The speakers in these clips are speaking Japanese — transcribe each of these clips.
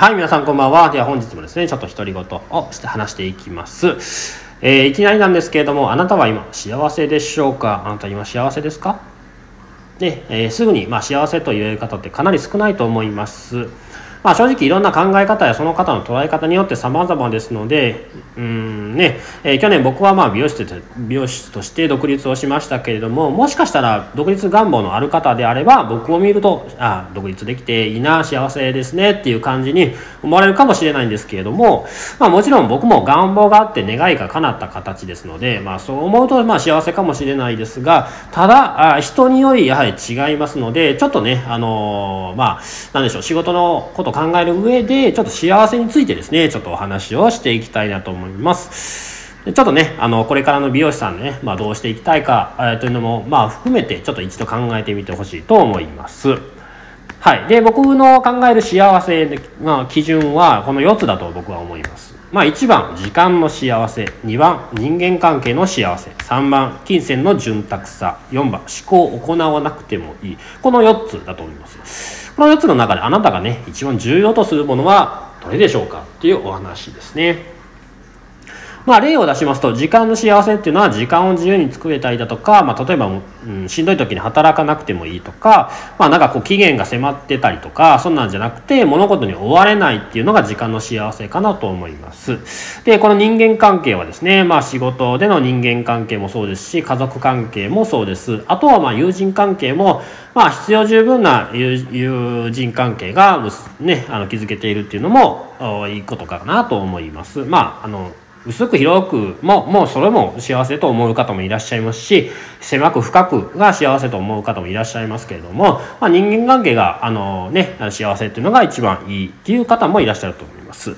はい、皆さんこんばんは。では本日もですね、ちょっと独り言をして話していきます。えーいきなりなんですけれども、あなたは今幸せでしょうか？あなた今幸せですか？ね、えーすぐに、まあ、幸せと言える方ってかなり少ないと思います。まあ、正直いろんな考え方やその方の捉え方によって様々ですので、うんね、えー去年僕はまあ美容師として美容師として独立をしましたけれども、もしかしたら独立願望のある方であれば、僕を見ると、あ独立できていいな、幸せですねっていう感じに思われるかもしれないんですけれども、まあもちろん僕も願望があって願いが叶った形ですので、まあそう思うとまあ幸せかもしれないですが、ただ、あ人によりやはり違いますので、ちょっとね、あのーまあ、なんでしょう、仕事のことを考える上で、ちょっと幸せについてですね、ちょっとお話をしていきたいなと思います。でちょっとね、あの、これからの美容師さんね、まあどうしていきたいか、えーというのも、まあ含めて、ちょっと一度考えてみてほしいと思います。はい。で、僕の考える幸せの基準は、この4つだと僕は思います。まあ1番、時間の幸せ。2番、人間関係の幸せ。3番、金銭の潤沢さ。4番、思考を行わなくてもいい。この4つだと思います。この4つの中であなたがね、一番重要とするものはどれでしょうかっていうお話ですね。まあ、例を出しますと時間の幸せっていうのは時間を自由に作れたりだとか、まあ、例えば、うん、しんどい時に働かなくてもいいとか、まあ、なんかこう期限が迫ってたりとかそんなんじゃなくて物事に追われないっていうのが時間の幸せかなと思います。でこの人間関係はですね、まあ、仕事での人間関係もそうですし家族関係もそうです。あとはまあ友人関係もまあ必要十分な友人関係がねあの築けているっていうのもいいことかなと思います。まああの薄く広くももうそれも幸せと思う方もいらっしゃいますし狭く深くが幸せと思う方もいらっしゃいますけれども、まあ、人間関係があの、ね、幸せっていうのが一番いいっていう方もいらっしゃると思います。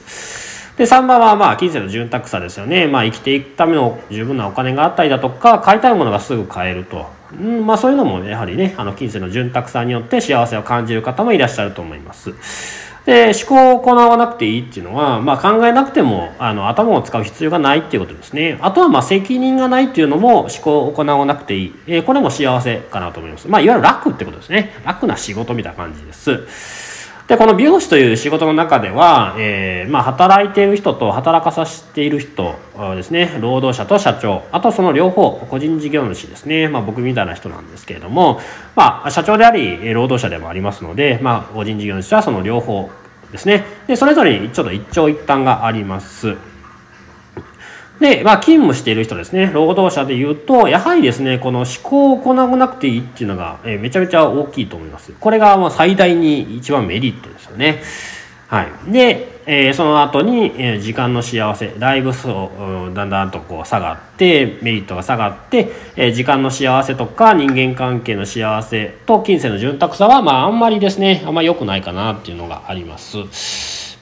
で3番はまあ金銭の潤沢さですよね、まあ、生きていくための十分なお金があったりだとか買いたいものがすぐ買えると、うんまあ、そういうのもやはりねあの金銭の潤沢さによって幸せを感じる方もいらっしゃると思います。で思考を行わなくていいっていうのは、まあ、考えなくてもあの頭を使う必要がないっていうことですね。あとはまあ責任がないっていうのも思考を行わなくていい、えーこれも幸せかなと思います、まあ、いわゆる楽ってことですね。楽な仕事みたいな感じです。でこの美容師という仕事の中では、えーまあ、働いている人と働かさせている人ですね労働者と社長あとその両方個人事業主ですね、まあ、僕みたいな人なんですけれども、まあ、社長であり労働者でもありますので、まあ、個人事業主はその両方ですね。でそれぞれにちょっと一長一短があります。で、まあ、勤務している人ですね、労働者で言うと、やはりですね、この思考を行わなくていいっていうのが、えめちゃめちゃ大きいと思います。これがまあ最大に一番メリットですよね。はい。で、えーその後に、えー時間の幸せ、だいぶそう、うんだんだんとこう下がって、メリットが下がって、えー時間の幸せとか人間関係の幸せと金銭の潤沢さは、まあ、あんまりですね、あんまり良くないかなっていうのがあります。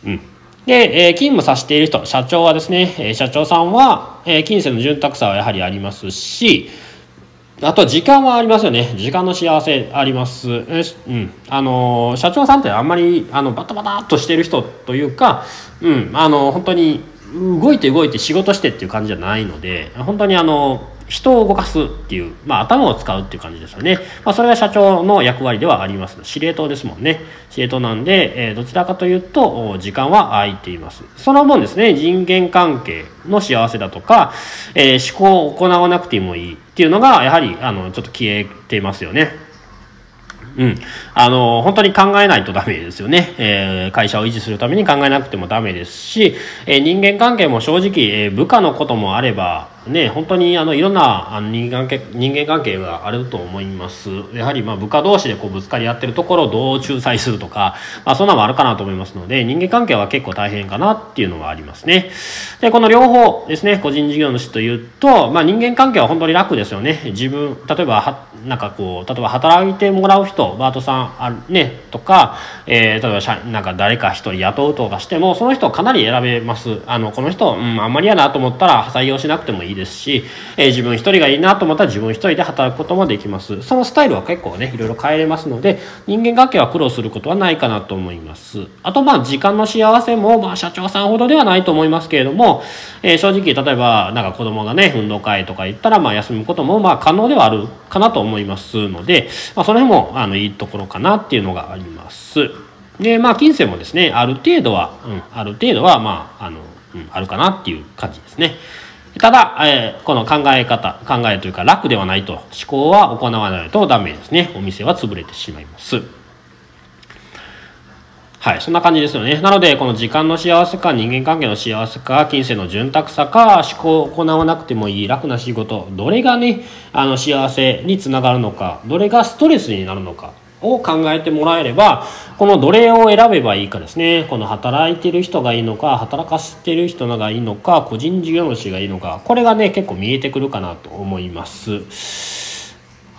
うん。で、えー勤務させている人、社長はですね、えー社長さんは、えー金銭の潤沢さはやはりありますし、あと時間はありますよね。時間の幸せあります。えうん。あの社長さんってあんまり、あの、バタバタっとしてる人というか、うん、あの、本当に、動いて動いて仕事してっていう感じじゃないので、本当にあの、人を動かすっていう、まあ頭を使うっていう感じですよね。まあそれが社長の役割ではあります。司令塔ですもんね。司令塔なんで、えーどちらかというと、時間は空いています。その分ですね、人間関係の幸せだとか、えー思考を行わなくてもいいっていうのが、やはり、あの、ちょっと消えていますよね。うん、あの本当に考えないとダメですよね、えー会社を維持するために考えなくてもダメですし、えー人間関係も正直、えー部下のこともあればね本当にあのいろんなあの人間関係人間関係があると思います。やはりまあ部下同士でこうぶつかり合ってるところをどう仲裁するとか、まあ、そんなのもあるかなと思いますので人間関係は結構大変かなっていうのはありますね。でこの両方ですね個人事業主というと、まあ、人間関係は本当に楽ですよね。自分例えばはなんかこう例えば働いてもらう人バートさんあるねとか、えー例えばなんか誰か一人雇うとかしてもその人かなり選べます。あのこの人、うん、あんまりやなと思ったら採用しなくてもいいですし、えー自分一人がいいなと思ったら自分一人で働くこともできます。そのスタイルは結構ねいろいろ変えれますので人間関係は苦労することはないかなと思います。あとまあ時間の幸せも、まあ、社長さんほどではないと思いますけれども、えー正直例えばなんか子供がね運動会とか行ったらまあ休むこともまあ可能ではあるかなと思いますので、まあ、その辺もあのいいところかなっていうのがあります。でまあ金銭もですねある程度は、うん、ある程度はまああの、うん、あるかなっていう感じですね。ただ、えー、この考え方考えというか楽ではないと思考は行わないとダメですねお店は潰れてしまいます。はい、そんな感じですよね。なので、この時間の幸せか、人間関係の幸せか、金銭の潤沢さか、思考を行わなくてもいい楽な仕事、どれがね、あの幸せにつながるのか、どれがストレスになるのかを考えてもらえれば、この奴隷を選べばいいかですね。この働いてる人がいいのか、働かせてる人がいいのか、個人事業主がいいのか、これがね、結構見えてくるかなと思います。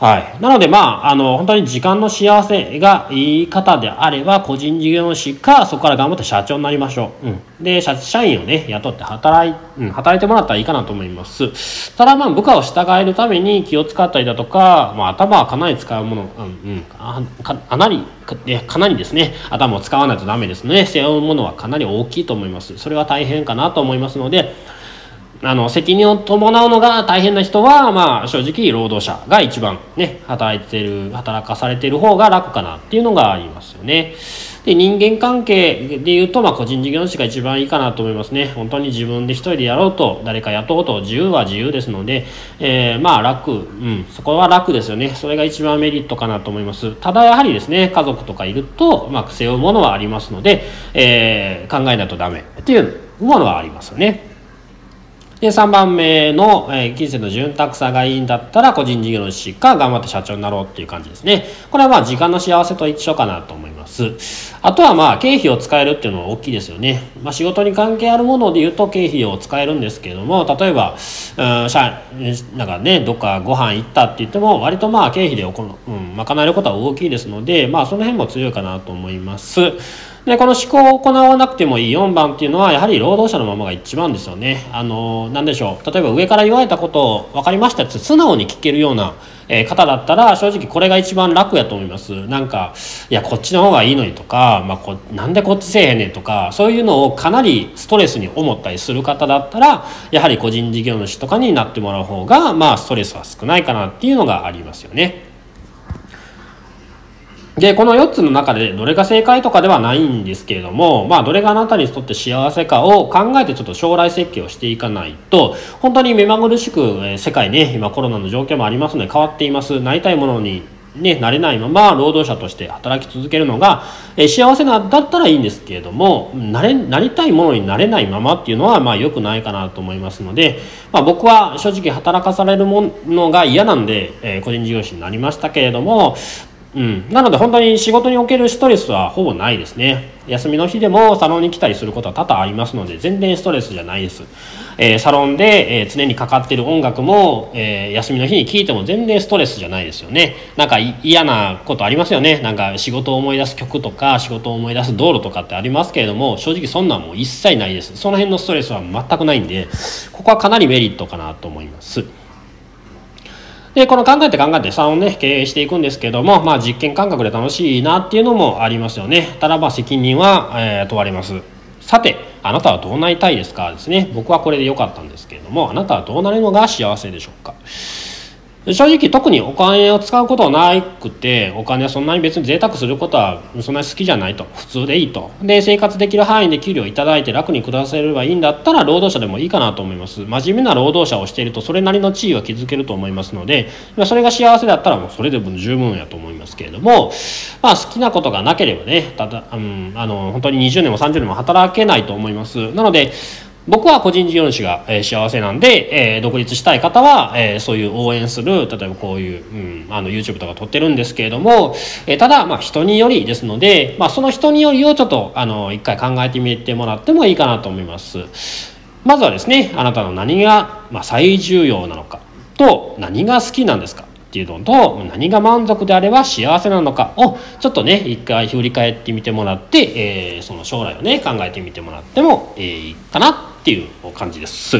はい。なので、まあ、あの、本当に時間の幸せがいい方であれば、個人事業主か、そこから頑張って社長になりましょう。うん。で、社社員をね、雇って働い、うん、働いてもらったらいいかなと思います。ただ、まあ、部下を従えるために気を使ったりだとか、まあ、頭はかなり使うもの、うん、うん、かかなり、かなりですね、頭を使わないとダメですね。背負うものはかなり大きいと思います。それは大変かなと思いますので、あの責任を伴うのが大変な人は、まあ、正直労働者が一番ね働いてる働かされてる方が楽かなっていうのがありますよね。で人間関係でいうと、まあ、個人事業主が一番いいかなと思いますね。本当に自分で一人でやろうと誰か雇おうと自由は自由ですので、えー、まあ楽、うん、そこは楽ですよね。それが一番メリットかなと思います。ただやはりですね家族とかいると、まあ、背負うものはありますので、えー、考えないとダメっていうものはありますよね。で、3番目の、えー、金銭の潤沢さがいいんだったら、個人事業主か頑張って社長になろうっていう感じですね。これはまあ、時間の幸せと一緒かなと思います。あとはまあ、経費を使えるっていうのは大きいですよね。まあ、仕事に関係あるもので言うと、経費を使えるんですけれども、例えば、うん、社なんかね、どっかご飯行ったって言っても、割とまあ、経費で行う、うん、賄えることは大きいですので、まあ、その辺も強いかなと思います。で、この思考を行わなくてもいい4番っていうのは、やはり労働者のままが一番ですよね。あの、なんでしょう。例えば上から言われたことを分かりましたって素直に聞けるような、え方だったら、正直これが一番楽やと思います。なんか、いや、こっちの方がいいのにとか、まあ、こなんでこっちせえへんねんとか、そういうのをかなりストレスに思ったりする方だったら、やはり個人事業主とかになってもらう方が、まあ、ストレスは少ないかなっていうのがありますよね。で、この4つの中でどれが正解とかではないんですけれども、まあ、どれがあなたにとって幸せかを考えてちょっと将来設計をしていかないと、本当に目まぐるしく、え世界ね、今コロナの状況もありますので変わっています。なりたいものにね、なれないまま労働者として働き続けるのが、え幸せなだったらいいんですけれどもなれなりたいものになれないままっていうのはまあ良くないかなと思いますので、まあ、僕は正直働かされるものが嫌なんで、え、個人事業主になりましたけれどもうん、なので本当に仕事におけるストレスはほぼないですね。休みの日でもサロンに来たりすることは多々ありますので全然ストレスじゃないです、えー、サロンで、えー、常にかかってる音楽も、えー、休みの日に聴いても全然ストレスじゃないですよね。なんか嫌なことありますよね。なんか仕事を思い出す曲とか仕事を思い出す道路とかってありますけれども正直そんなんもう一切ないです。その辺のストレスは全くないんでここはかなりメリットかなと思います。で、この考えて考えて3をね、経営していくんですけども、まあ実験感覚で楽しいなっていうのもありますよね。ただまあ責任は、えー、問われます。さて、あなたはどうなりたいですか？ですね。僕はこれで良かったんですけれども、あなたはどうなるのが幸せでしょうか？正直特にお金を使うことはなくてお金はそんなに別に贅沢することはそんなに好きじゃないと。普通でいいと。で生活できる範囲で給料をいただいて楽に暮らせればいいんだったら労働者でもいいかなと思います。真面目な労働者をしているとそれなりの地位は築けると思いますのでそれが幸せだったらもうそれでも十分やと思いますけれどもまあ好きなことがなければねただ、うん、あの本当に20年も30年も働けないと思います。なので僕は個人事業主が、えー、幸せなんで、えー、独立したい方は、えー、そういう応援する例えばこういう、うん、あの YouTube とか撮ってるんですけれども、えー、ただ、まあ、人によりですので、まあ、その人によりをちょっとあの一回考えてみてもらってもいいかなと思います。まずはですねあなたの何が、まあ、最重要なのかと何が好きなんですかっていうのと何が満足であれば幸せなのかをちょっとね一回振り返ってみてもらって、えー、その将来をね考えてみてもらってもいいかなっていう感じです。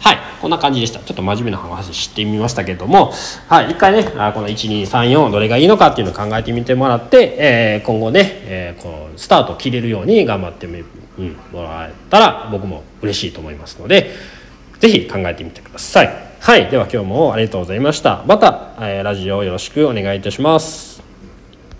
はい。こんな感じでした。ちょっと真面目な話してみましたけども、はい。一回ね、この1234どれがいいのかっていうのを考えてみてもらって、えー、今後ね、えー、こう、スタートを切れるように頑張ってみ、うん、もらえたら僕も嬉しいと思いますので、ぜひ考えてみてください。はい。では今日もありがとうございました。また、えー、ラジオよろしくお願いいたします。